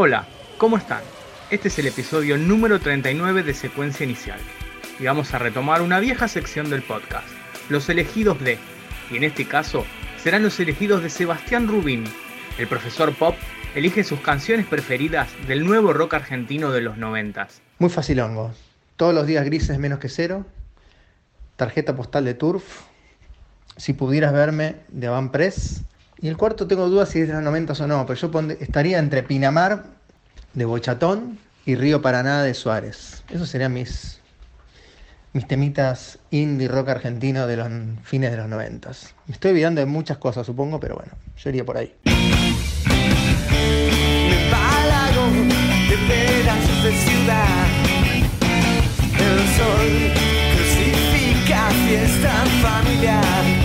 Hola, ¿cómo están? Este es el episodio número 39 de Secuencia Inicial. Y vamos a retomar una vieja sección del podcast, Los elegidos de. Y en este caso, serán los elegidos de Sebastián Rubín. El profesor Pop elige sus canciones preferidas del nuevo rock argentino de los noventas. Muy facilongo. Todos los días grises menos que cero. Tarjeta postal de Turf. Si pudieras verme de Van Press. Y el cuarto tengo dudas si es de los 90 o no, pero yo estaría entre Pinamar de Bochatón y Río Paraná de Suárez. Esos serían mis, mis temitas indie rock argentino de los fines de los 90. Me estoy olvidando de muchas cosas, supongo, pero bueno, yo iría por ahí. El sol crucifica fiesta familiar.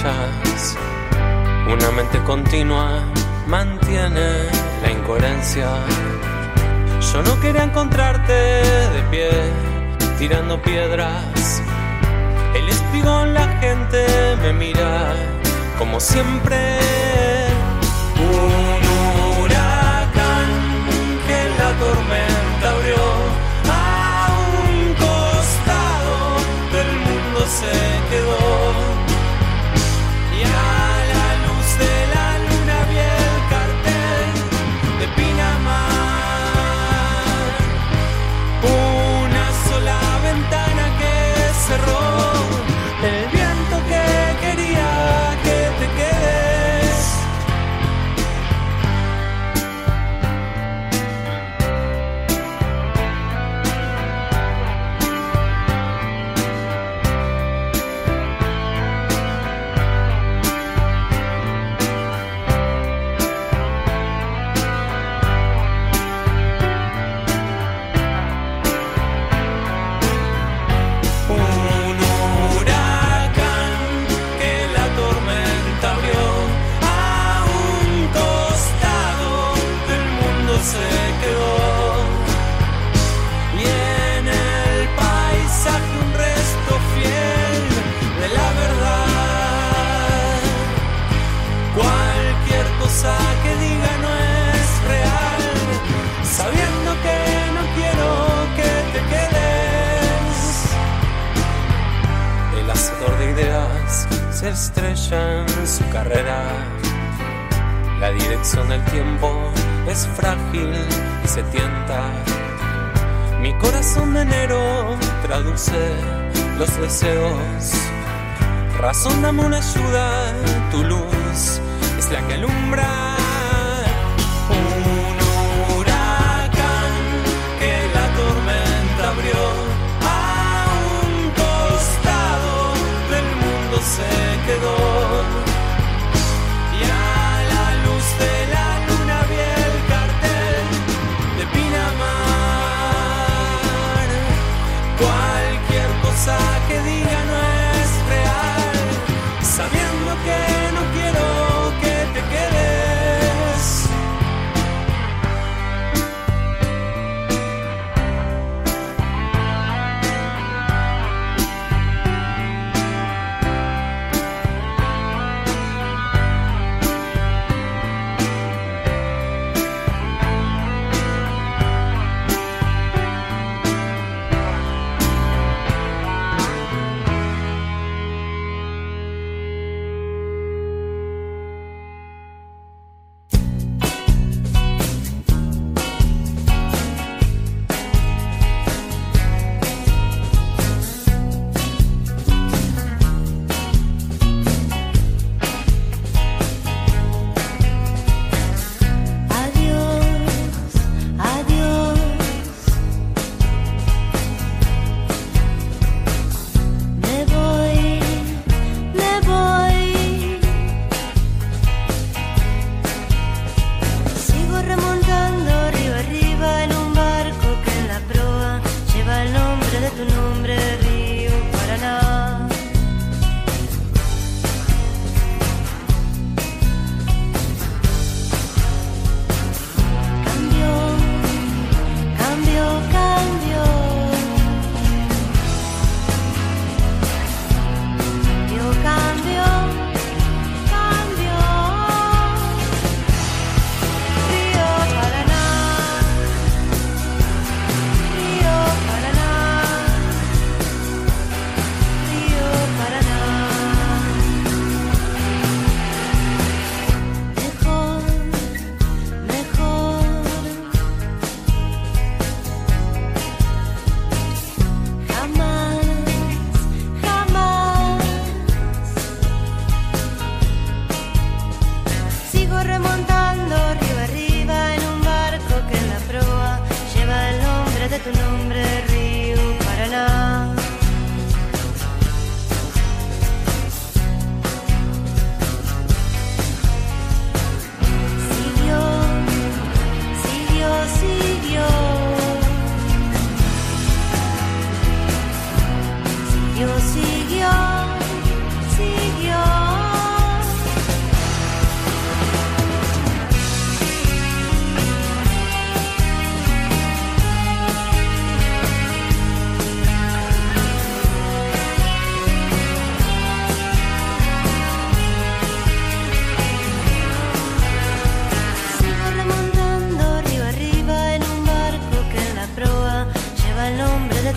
Una mente continua mantiene la incoherencia. Yo no quería encontrarte de pie, tirando piedras. El espigón, la gente me mira, como siempre. Un huracán que la tormenta abrió a un costado del mundo se quedó. se estrella en su carrera. La dirección del tiempo es frágil y se tienta. Mi corazón de enero traduce los deseos. Razón dame una ayuda, tu luz es la que alumbra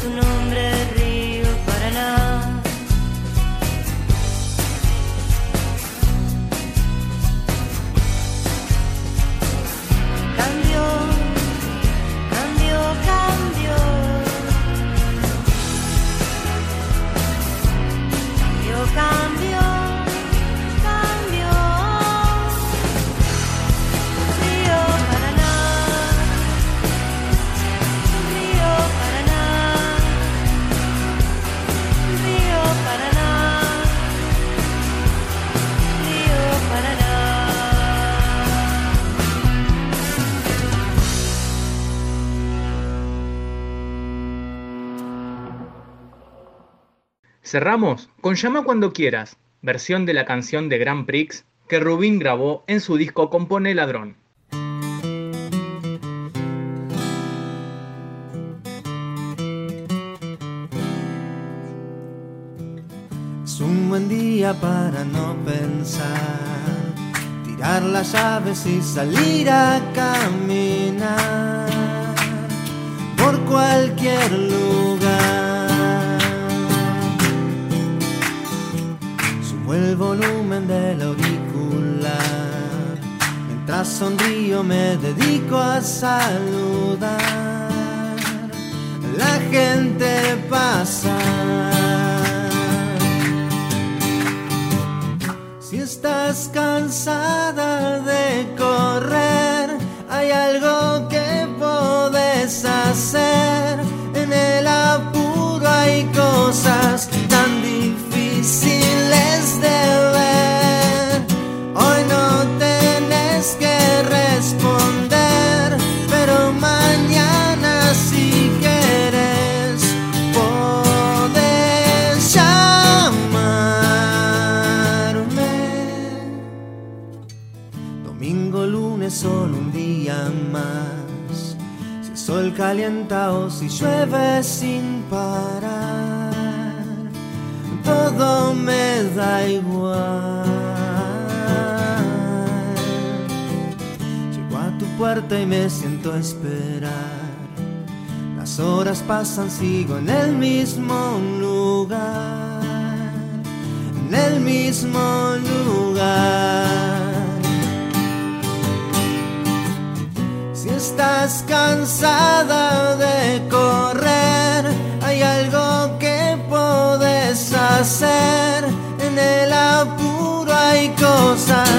Mira tu Cerramos con Llama cuando quieras, versión de la canción de Grand Prix que Rubín grabó en su disco Compone Ladrón. Es un buen día para no pensar, tirar las llaves y salir a caminar por cualquier lugar. El volumen del auricular, mientras sonrío me dedico a saludar. La gente pasa. Si estás cansada de sol calienta o si llueve sin parar, todo me da igual. Llego a tu puerta y me siento a esperar. Las horas pasan, sigo en el mismo lugar. En el mismo lugar. Estás cansada de correr, hay algo que podés hacer. En el apuro hay cosas